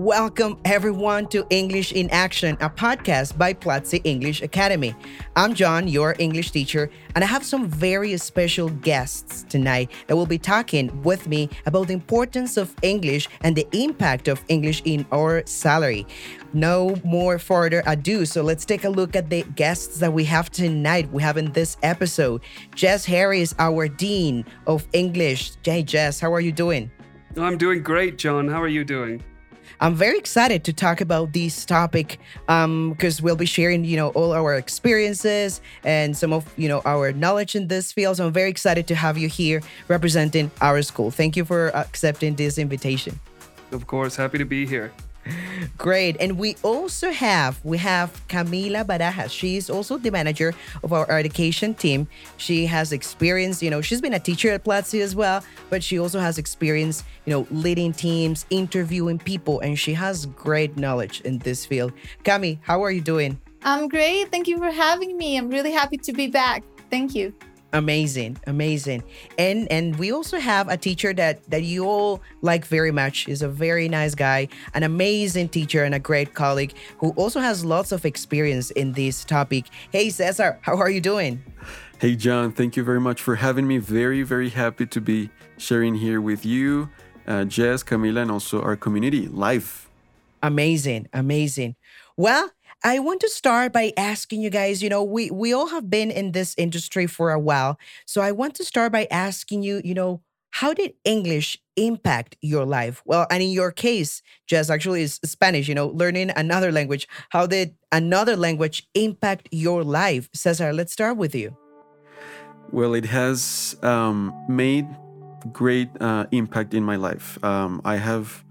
Welcome, everyone, to English in Action, a podcast by Platzi English Academy. I'm John, your English teacher, and I have some very special guests tonight that will be talking with me about the importance of English and the impact of English in our salary. No more further ado, so let's take a look at the guests that we have tonight. We have in this episode Jess Harris, our Dean of English. Hey, Jess, how are you doing? I'm doing great, John. How are you doing? I'm very excited to talk about this topic because um, we'll be sharing, you know, all our experiences and some of, you know, our knowledge in this field. So I'm very excited to have you here representing our school. Thank you for accepting this invitation. Of course, happy to be here. Great. And we also have we have Camila Barajas. She's also the manager of our education team. She has experience, you know, she's been a teacher at Platzi as well, but she also has experience, you know, leading teams, interviewing people, and she has great knowledge in this field. Cami, how are you doing? I'm great. Thank you for having me. I'm really happy to be back. Thank you. Amazing, amazing. And and we also have a teacher that that you all like very much. He's a very nice guy, an amazing teacher and a great colleague who also has lots of experience in this topic. Hey Cesar, how are you doing? Hey John, thank you very much for having me. Very very happy to be sharing here with you, uh, Jess, Camila, and also our community live. Amazing, amazing. Well, I want to start by asking you guys, you know, we we all have been in this industry for a while. So I want to start by asking you, you know, how did English impact your life? Well, and in your case, Jess actually is Spanish, you know, learning another language. How did another language impact your life? Cesar, let's start with you. Well, it has um, made great uh, impact in my life. Um, I have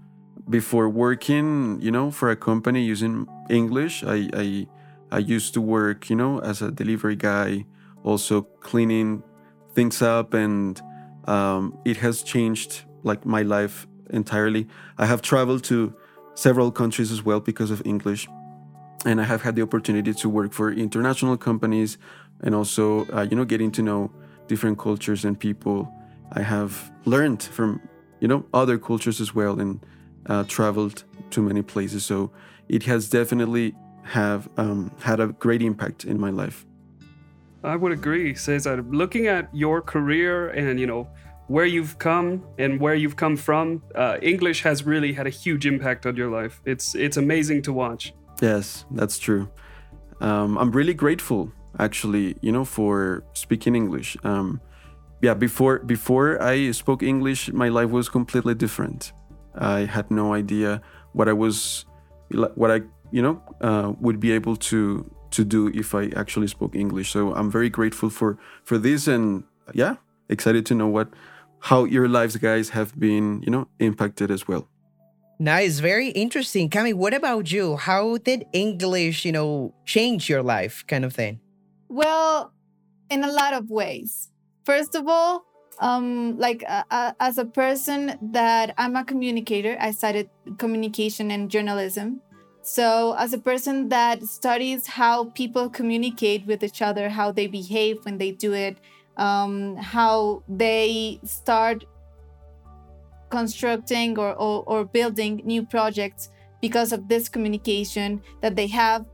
before working, you know, for a company using English, I, I I used to work, you know, as a delivery guy, also cleaning things up, and um, it has changed like my life entirely. I have traveled to several countries as well because of English, and I have had the opportunity to work for international companies, and also, uh, you know, getting to know different cultures and people. I have learned from, you know, other cultures as well, and uh, traveled to many places. So it has definitely have um, had a great impact in my life. I would agree, Cesar. Looking at your career and you know where you've come and where you've come from, uh, English has really had a huge impact on your life. It's it's amazing to watch. Yes, that's true. Um, I'm really grateful, actually, you know, for speaking English. Um, yeah, before before I spoke English, my life was completely different. I had no idea what I was, what I you know uh, would be able to to do if I actually spoke English. So I'm very grateful for for this, and yeah, excited to know what how your lives, guys, have been you know impacted as well. Nice, very interesting. Cami, what about you? How did English, you know, change your life, kind of thing? Well, in a lot of ways. First of all, um, like uh, uh, as a person that I'm a communicator, I studied communication and journalism. So, as a person that studies how people communicate with each other, how they behave when they do it, um, how they start constructing or, or, or building new projects because of this communication that they have,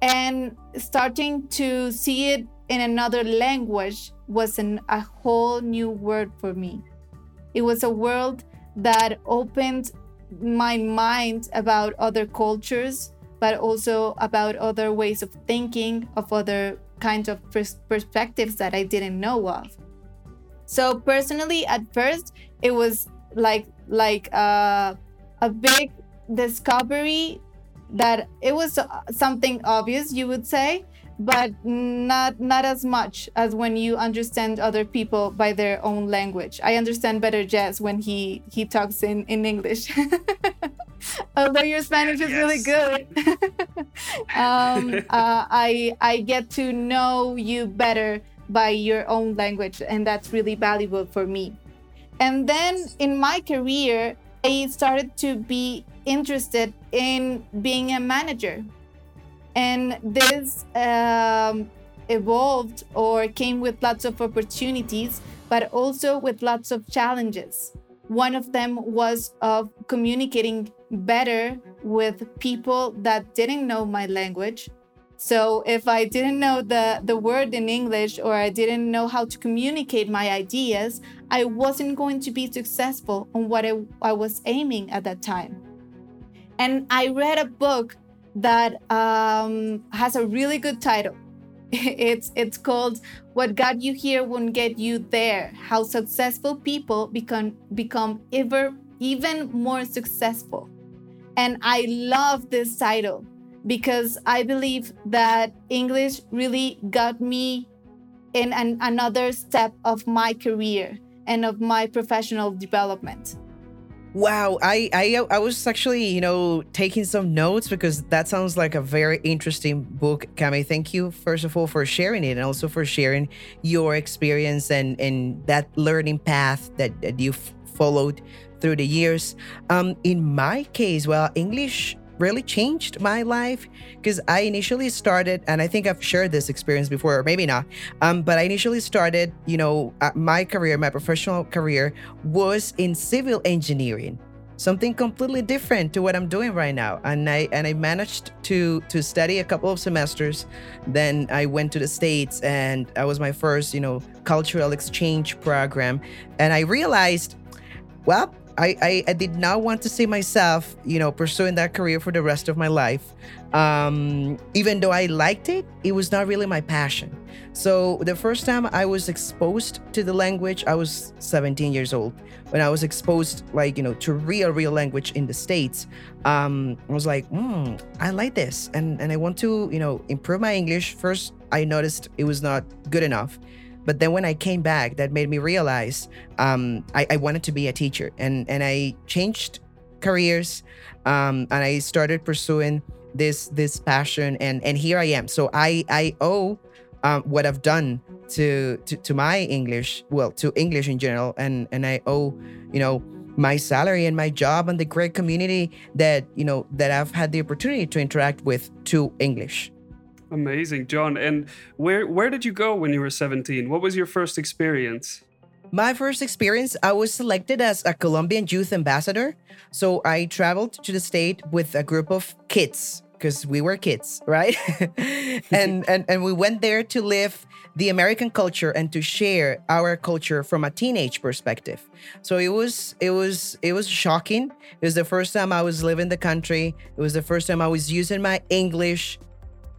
and starting to see it in another language was an, a whole new world for me. It was a world that opened my mind about other cultures, but also about other ways of thinking, of other kinds of pers- perspectives that I didn't know of. So personally, at first, it was like like uh, a big discovery that it was something obvious, you would say, but not not as much as when you understand other people by their own language. I understand better Jess when he he talks in in English. Although your Spanish is really good, um, uh, I I get to know you better by your own language, and that's really valuable for me. And then in my career, I started to be interested in being a manager, and this um, evolved or came with lots of opportunities, but also with lots of challenges. One of them was of communicating better with people that didn't know my language. So if I didn't know the, the word in English or I didn't know how to communicate my ideas, I wasn't going to be successful on what I, I was aiming at that time. And I read a book that um, has a really good title. It's it's called "What Got You Here Won't Get You There: How Successful People Become Become Ever Even More Successful." And I love this title because I believe that English really got me in an, another step of my career and of my professional development. Wow, I, I I was actually you know taking some notes because that sounds like a very interesting book, Cami. Thank you first of all for sharing it and also for sharing your experience and and that learning path that, that you've followed through the years. Um, in my case, well, English really changed my life because I initially started, and I think I've shared this experience before, or maybe not. Um, but I initially started, you know, uh, my career, my professional career was in civil engineering something completely different to what I'm doing right now. And I and I managed to to study a couple of semesters. Then I went to the States and that was my first, you know, cultural exchange program. And I realized, well, I, I, I, did not want to see myself, you know, pursuing that career for the rest of my life. Um, even though I liked it, it was not really my passion. So the first time I was exposed to the language, I was 17 years old. When I was exposed, like, you know, to real, real language in the States, um, I was like, hmm, I like this. And, and I want to, you know, improve my English. First, I noticed it was not good enough. But then when I came back, that made me realize um, I, I, wanted to be a teacher, and and I changed careers, um, and I started pursuing this this passion, and and here I am. So I I owe um, what I've done to, to to my English, well, to English in general, and and I owe you know my salary and my job and the great community that you know that I've had the opportunity to interact with to English. Amazing, John. And where where did you go when you were 17? What was your first experience? My first experience, I was selected as a Colombian youth ambassador. So I traveled to the state with a group of kids because we were kids, right? and, and and we went there to live the American culture and to share our culture from a teenage perspective. So it was it was it was shocking. It was the first time I was living the country. It was the first time I was using my English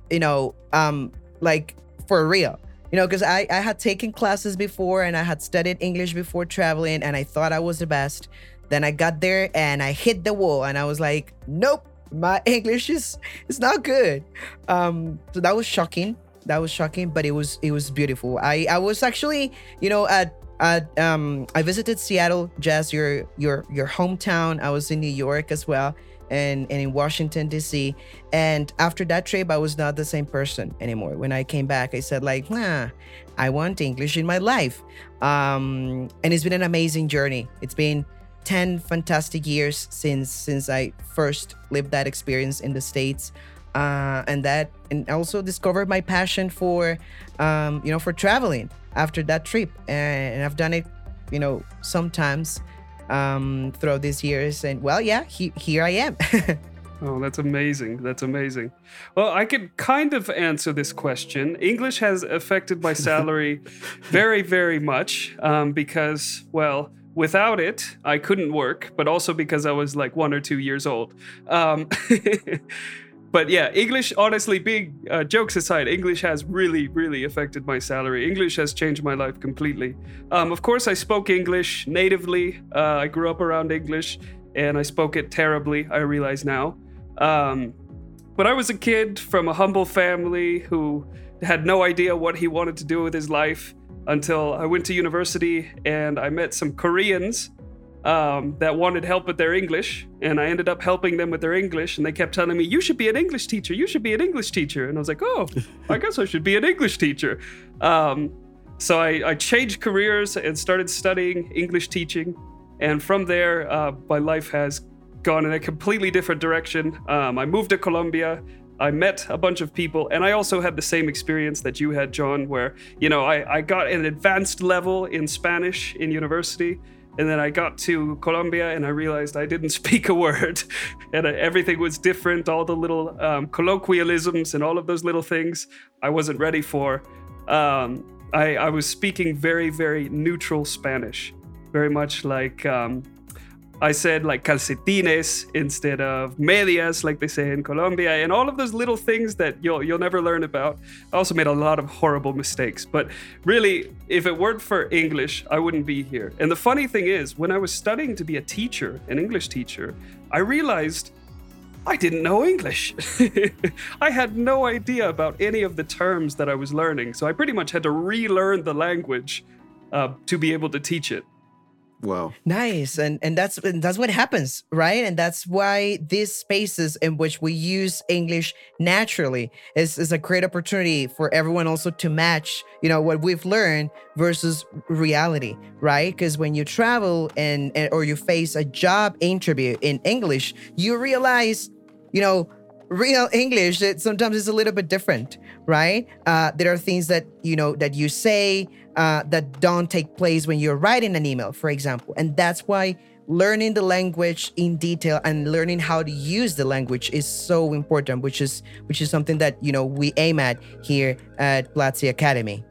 you know, um, like for real. You know, because I, I had taken classes before and I had studied English before traveling and I thought I was the best. Then I got there and I hit the wall and I was like, nope, my English is is not good. Um, so that was shocking. That was shocking, but it was it was beautiful. I I was actually, you know, at at um I visited Seattle, Jess, your your your hometown. I was in New York as well and, and in Washington, D.C. And after that trip, I was not the same person anymore. When I came back, I said, like, nah, I want English in my life. Um, and it's been an amazing journey. It's been 10 fantastic years since since I first lived that experience in the States. Uh, and that and also discovered my passion for um, you know for traveling after that trip and I've done it you know sometimes um, throughout these years. And well, yeah, he, here I am. oh, that's amazing. That's amazing. Well, I could kind of answer this question. English has affected my salary very, very much um, because, well, without it, I couldn't work, but also because I was like one or two years old. Um, but yeah, English, honestly, being uh, jokes aside, English has really, really affected my salary. English has changed my life completely. Um, of course, I spoke English natively. Uh, I grew up around English and I spoke it terribly, I realize now. Um, but I was a kid from a humble family who had no idea what he wanted to do with his life until I went to university and I met some Koreans um, that wanted help with their English, and I ended up helping them with their English. And they kept telling me, "You should be an English teacher. You should be an English teacher." And I was like, "Oh, I guess I should be an English teacher." Um, so I, I, changed careers and started studying English teaching, and from there, uh, my life has gone in a completely different direction. Um, I moved to Colombia. I met a bunch of people, and I also had the same experience that you had, John, where you know I, I got an advanced level in Spanish in university and then I got to Colombia and I realized I didn't speak a word. and everything was different. All the little um, colloquialisms and all of those little things I wasn't ready for. Um, I, I, was speaking very, very neutral Spanish, very much like um, I said like calcetines instead of medias, like they say in Colombia, and all of those little things that you'll you'll never learn about. I also made a lot of horrible mistakes, but really, if it weren't for English, I wouldn't be here. And the funny thing is, when I was studying to be a teacher, an English teacher, I realized I didn't know English. I had no idea about any of the terms that I was learning, so I pretty much had to relearn the language uh, to be able to teach it. Wow. Nice. And and that's and that's what happens, right? And that's why these spaces in which we use English naturally is, is a great opportunity for everyone also to match, you know, what we've learned versus reality, right? Because when you travel and, and or you face a job interview in English, you realize, you know, real English, it sometimes is a little bit different, right? Uh, there are things that you know that you say uh, that don't take place when you're writing an email, for example, and that's why learning the language in detail and learning how to use the language is so important, which is which is something that you know we aim at here at Platzi Academy.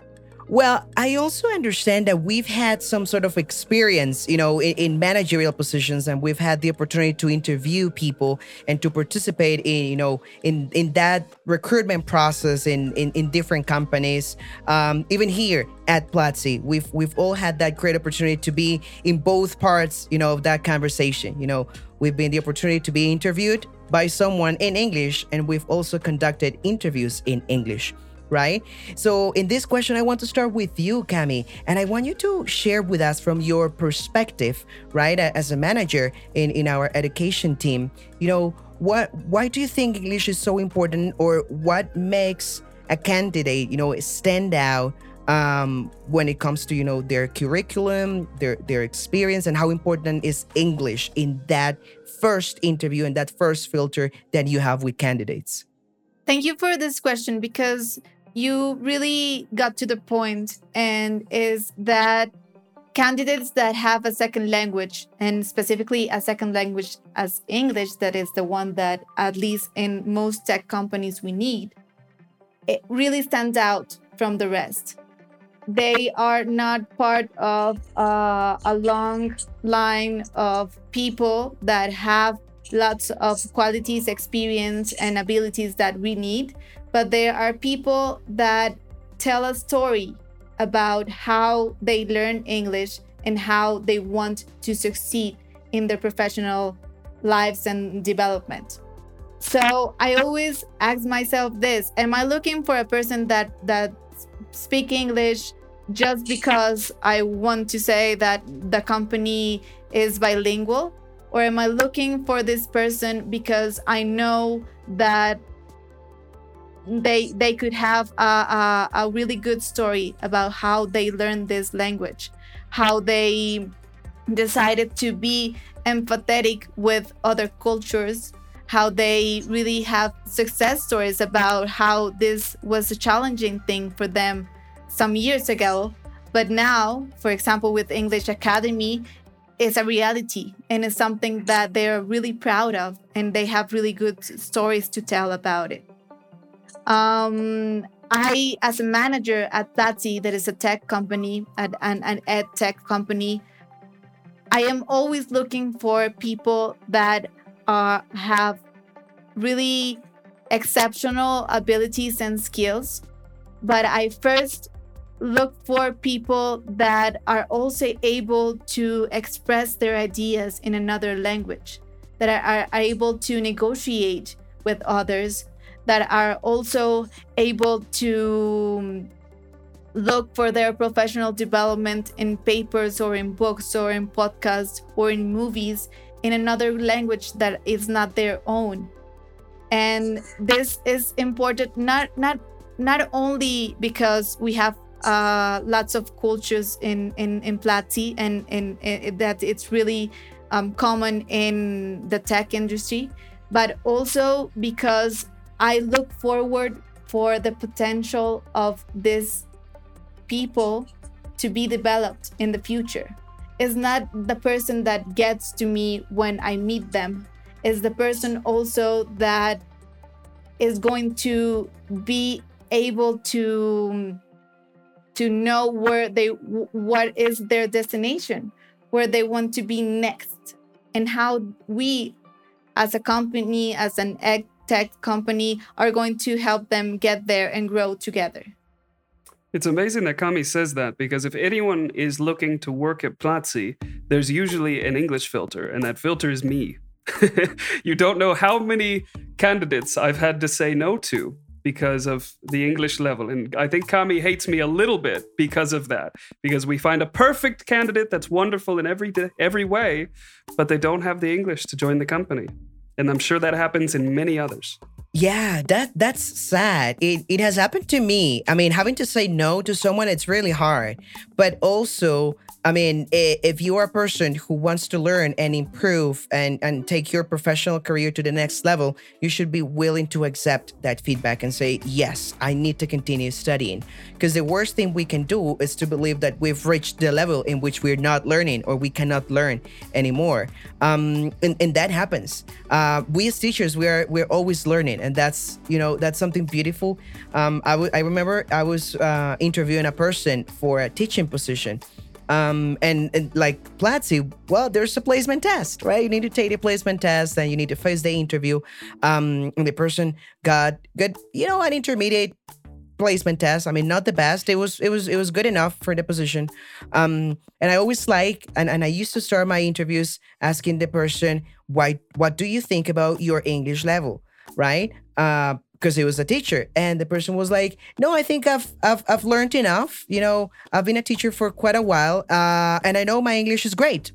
Well, I also understand that we've had some sort of experience, you know, in, in, managerial positions, and we've had the opportunity to interview people and to participate in, you know, in in that recruitment process in in, in different companies. Um, even here at Platzi, we've we've all had that great opportunity to be in both parts, you know, of that conversation. You know, we've been the opportunity to be interviewed by someone in English, and we've also conducted interviews in English right? So in this question, I want to start with you, Cami, and I want you to share with us from your perspective, right, as a manager in, in our education team, you know, what why do you think English is so important or what makes a candidate, you know, stand out um, when it comes to you know their curriculum, their their experience, and how important is English in that first interview and that first filter that you have with candidates? Thank you for this question because you really got to the point and is that candidates that have a second language and specifically a second language as english that is the one that at least in most tech companies we need it really stands out from the rest. They are not part of uh, a long line of people that have lots of qualities experience and abilities that we need but there are people that tell a story about how they learn English and how they want to succeed in their professional lives and development. So I always ask myself this, am I looking for a person that that speak English just because I want to say that the company is bilingual or am I looking for this person because I know that they they could have a, a, a, really good story about how they learned this language how they decided to be empathetic with other cultures how they really have success stories about how this was a challenging thing for them some years ago. But now for example with english academy it's a reality and it's something that they're really proud of and they have really good stories to tell about it um, I, as a manager at Platzi, that is a tech company, an, an ed tech company, I am always looking for people that uh, have really exceptional abilities and skills. But I first look for people that are also able to express their ideas in another language, that are, are able to negotiate with others, that are also able to look for their professional development in papers or in books or in podcasts or in movies in another language that is not their own. And this is important not not not only because we have uh, lots of cultures in in in Platzi and in, in that it's really um, common in the tech industry, but also because I look forward for the potential of these people to be developed in the future. It's not the person that gets to me when I meet them. It's the person also that is going to be able to to know where they what is their destination where they want to be next and how we as a company as an tech company are going to help them get there and grow together it's amazing that Cami says that because if anyone is looking to work at Platzi, there's usually an English filter, and that filter is me. you don't know how many candidates I've had to say no to because of the English level. And I think Cami hates me a little bit because of that. Because we find a perfect candidate that's wonderful in every every way, but they don't have the English to join the company. And I'm sure that happens in many others. Yeah, that that's sad. It it has happened to me. I mean, having to say no to someone it's really hard. But also I mean, if you are a person who wants to learn and improve and, and take your professional career to the next level, you should be willing to accept that feedback and say, yes, I need to continue studying. Because the worst thing we can do is to believe that we've reached the level in which we're not learning or we cannot learn anymore. Um, and, and that happens. Uh, we as teachers, we are we're always learning, and that's you know that's something beautiful. Um, I, w- I remember I was uh, interviewing a person for a teaching position um, and, and like Platzi, well, there's a placement test, right? You need to take the placement test and you need to face the interview. Um, and the person got good, you know, an intermediate placement test. I mean, not the best. It was it was it was good enough for the position. Um, and I always like and, and I used to start my interviews asking the person, why what do you think about your English level? Right? Uh, because he was a teacher. And the person was like no i think i've i've, I've learned enough. You know i've been a teacher for quite a while uh, and i know my english is great.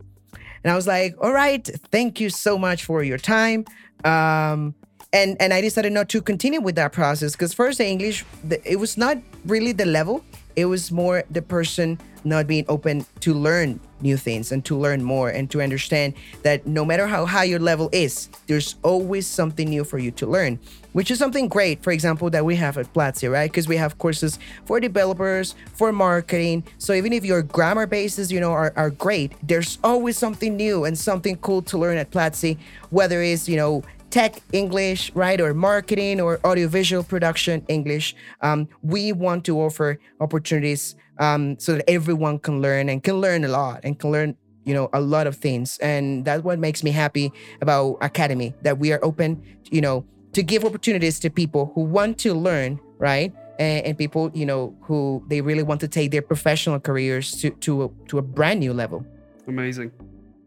And i was like all right thank you so much for your time. Um, and and i decided not to continue with that process because first the english the, it was not really the level. It was more the person not being open to learn new things and to learn more and to understand that no matter how high your level is, there's always something new for you to learn, which is something great, for example, that we have at Platzi, right? Because we have courses for developers, for marketing. So even if your grammar bases, you know, are, are great, there's always something new and something cool to learn at Platzi, whether it's, you know, tech English, right, or marketing or audiovisual production English. Um, we want to offer opportunities um, so that everyone can learn and can learn a lot and can learn, you know, a lot of things. And that's what makes me happy about Academy that we are open, you know, to give opportunities to people who want to learn, right? And, people, you know, who they really want to take their professional careers to to a, to a brand new level. Amazing.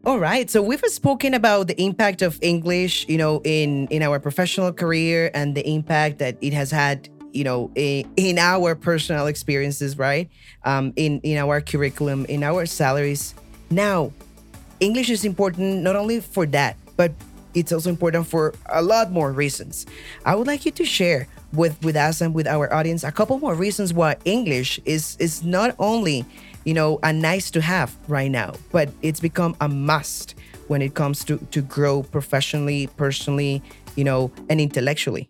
All right. So we've spoken about the impact of English, you know, in in our professional career and the impact that it has had, you know, in, in our personal experiences, right? Um, in in our curriculum, in our salaries. Now, English is important not only for that, but it's also important for a lot more reasons. I would like you to share with with us and with our audience a couple more reasons why English is is not only you know, a nice to have right now, but it's become a must when it comes to to grow professionally, personally, you know, and intellectually.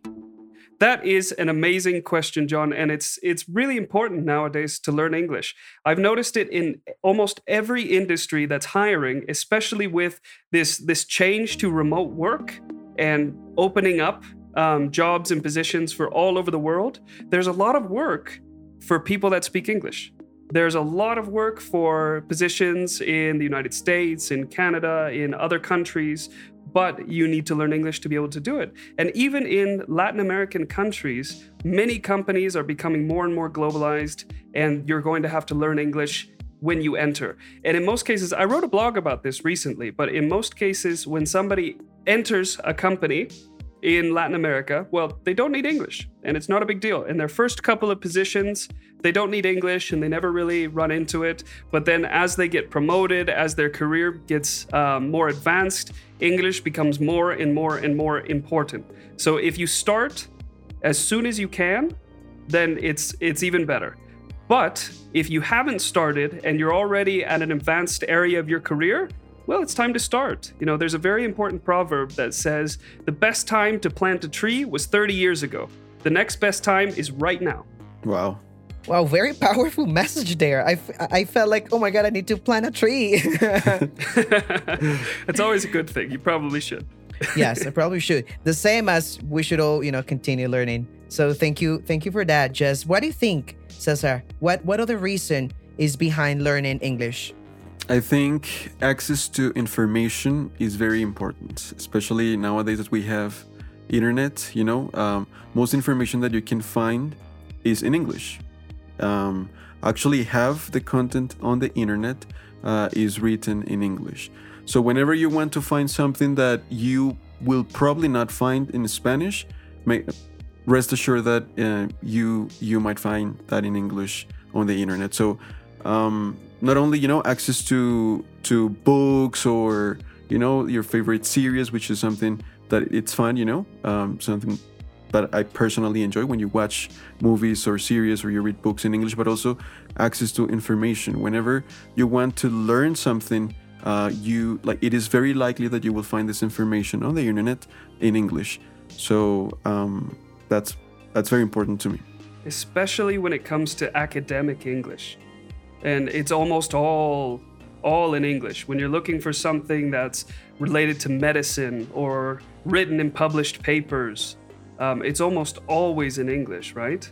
That is an amazing question, John, and it's it's really important nowadays to learn English. I've noticed it in almost every industry that's hiring, especially with this this change to remote work and opening up um, jobs and positions for all over the world. There's a lot of work for people that speak English. There's a lot of work for positions in the United States, in Canada, in other countries, but you need to learn English to be able to do it. And even in Latin American countries, many companies are becoming more and more globalized, and you're going to have to learn English when you enter. And in most cases, I wrote a blog about this recently, but in most cases, when somebody enters a company, in Latin America, well, they don't need English, and it's not a big deal. In their first couple of positions, they don't need English and they never really run into it. But then, as they get promoted, as their career gets um, more advanced, English becomes more and more and more important. So, if you start as soon as you can, then it's it's even better. But if you haven't started and you're already at an advanced area of your career, well, it's time to start. You know, there's a very important proverb that says the best time to plant a tree was 30 years ago. The next best time is right now. Wow. Wow, very powerful message there. I, f- I felt like, oh my God, I need to plant a tree. it's always a good thing. You probably should. yes, I probably should. The same as we should all, you know, continue learning. So thank you, thank you for that, Jess. What do you think, Cesar? What what other reason is behind learning English? I think access to information is very important, especially nowadays that we have internet. You know, um, most information that you can find is in English. Um, actually, half the content on the internet uh, is written in English. So whenever you want to find something that you will probably not find in Spanish, may, rest assured that uh, you you might find that in English on the internet. So um, not only you know access to to books or you know your favorite series, which is something that it's fun, you know, um, something that I personally enjoy when you watch movies or series or you read books in English, but also access to information. Whenever you want to learn something, uh, you like it is very likely that you will find this information on the internet in English. So um, that's that's very important to me. Especially when it comes to academic English and it's almost all all in English. When you're looking for something that's related to medicine or written in published papers, um, it's almost always in English, right?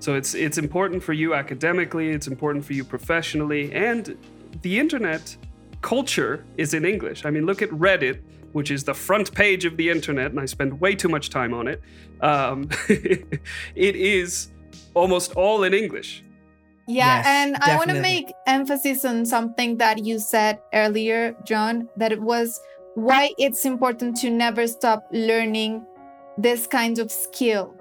So it's it's important for you academically, it's important for you professionally, and the internet culture is in English. I mean, look at Reddit, which is the front page of the internet, and I spend way too much time on it. Um, it is almost all in English. Yeah, yes, and definitely. I want to make emphasis on something that you said earlier, John, that it was why it's important to never stop learning this kind of skill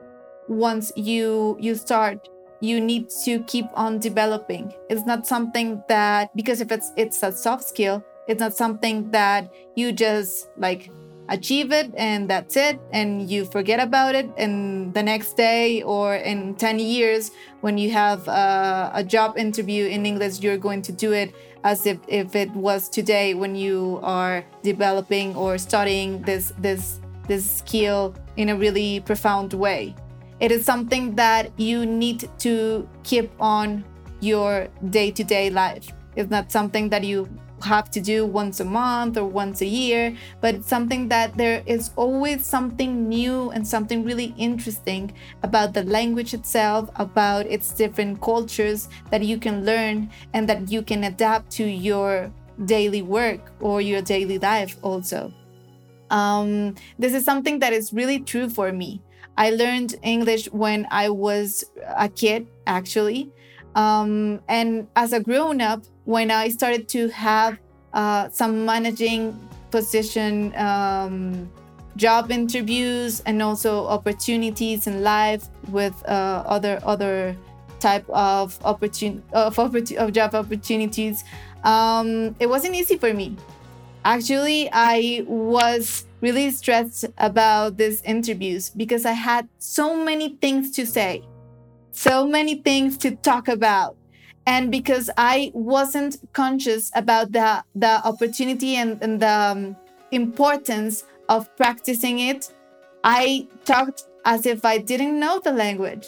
once you you start you need to keep on developing it's not something that because if it's it's a soft skill it's not something that you just like achieve it and that's it and you forget about it and the next day or in 10 years when you have a, a, job interview in english you're going to do it as if, if it was today when you are developing or studying this this this skill in a really profound way. It is something that you need to keep on your day-to-day life. It's not something that you have to do once a month or once a year, but something that there is always something new and something really interesting about the language itself, about its different cultures that you can learn and that you can adapt to your daily work or your daily life also. Um, this is something that is really true for me. I learned English when I was a kid, actually. Um, and as a grown up, when I started to have uh, some managing position um, job interviews and also opportunities in life with uh, other other type of opportun of, opportun of job opportunities um, it wasn't easy for me. Actually i was really stressed about these interviews because i had so many things to say so many things to talk about and because i wasn't conscious about the the opportunity and, and the um, importance of practicing it i talked as if i didn't know the language.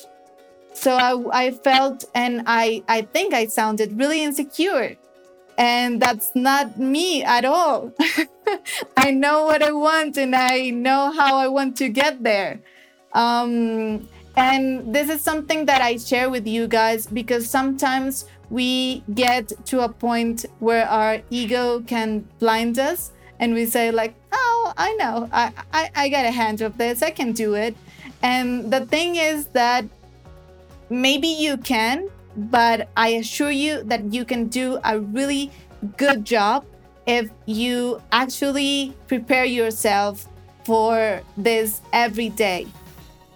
So i, I felt and i i think i sounded really insecure. And that's not me at all. I know what i want and i know how i want to get there. Um, and this is something that I share with you guys because sometimes we get to a point where our ego can blind us and we say like, oh, I know, I, I, I get a hand of this, I can do it. And the thing is that maybe you can, but I assure you that you can do a really good job if you actually prepare yourself for this every day.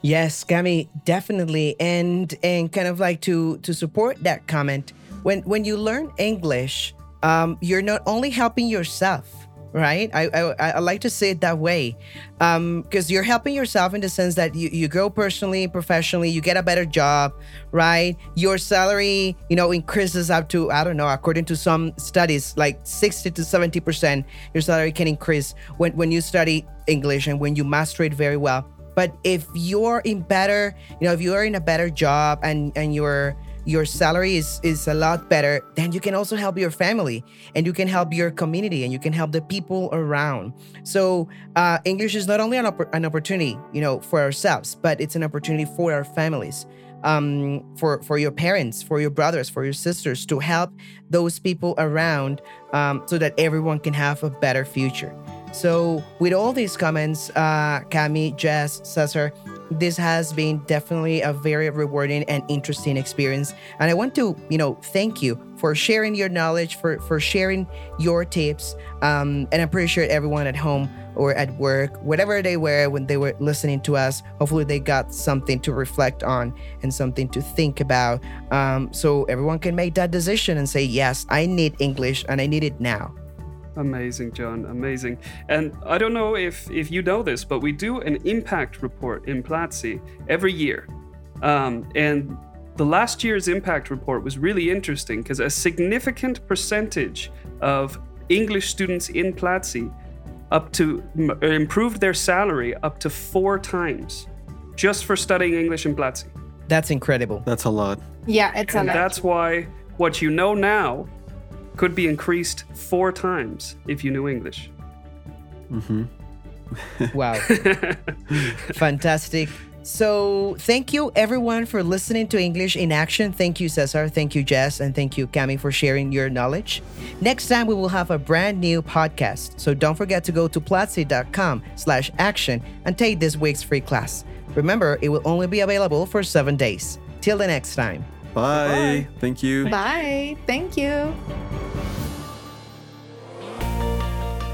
Yes, Cami, definitely. And and kind of like to to support that comment, when when you learn English, um, you're not only helping yourself, right? I, I, I like to say it that way because um, you're helping yourself in the sense that you, you grow personally, professionally, you get a better job, right? Your salary, you know, increases up to, I don't know, according to some studies, like 60 to 70%, your salary can increase when, when you study English and when you master it very well. But if you're in better, you know, if you're in a better job and, and you're, your salary is is a lot better then you can also help your family and you can help your community and you can help the people around. So uh, english is not only an, opp- an opportunity you know for ourselves but it's an opportunity for our families um, for for your parents for your brothers for your sisters to help those people around um, so that everyone can have a better future so with all these comments uh, cami jess cesar this has been definitely a very rewarding and interesting experience. And i want to you know thank you for sharing your knowledge for for sharing your tips. Um, and i'm pretty sure everyone at home or at work whatever they were when they were listening to us. Hopefully they got something to reflect on and something to think about. Um, so everyone can make that decision and say yes i need english and i need it now Amazing, John. Amazing. And I don't know if, if you know this, but we do an impact report in Platzi every year. Um, and the last year's impact report was really interesting because a significant percentage of English students in Platzi up to improved their salary up to four times just for studying English in Platzi. That's incredible. That's a lot. Yeah, it's and a lot. That's why what you know now could be increased four times if you knew English. Mm-hmm. wow. Fantastic. So, thank you everyone for listening to English in Action. Thank you, Cesar. Thank you, Jess. And thank you, Cami, for sharing your knowledge. Next time, we will have a brand new podcast. So, don't forget to go to platzi.com slash action and take this week's free class. Remember, it will only be available for seven days. Till the next time. Bye. Bye. Thank you. Bye. Thank you.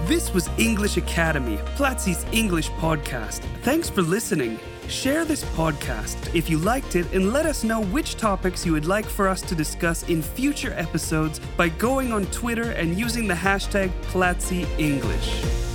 This was English Academy, Platzi's English podcast. Thanks for listening. Share this podcast if you liked it and let us know which topics you would like for us to discuss in future episodes by going on Twitter and using the hashtag Platzi English.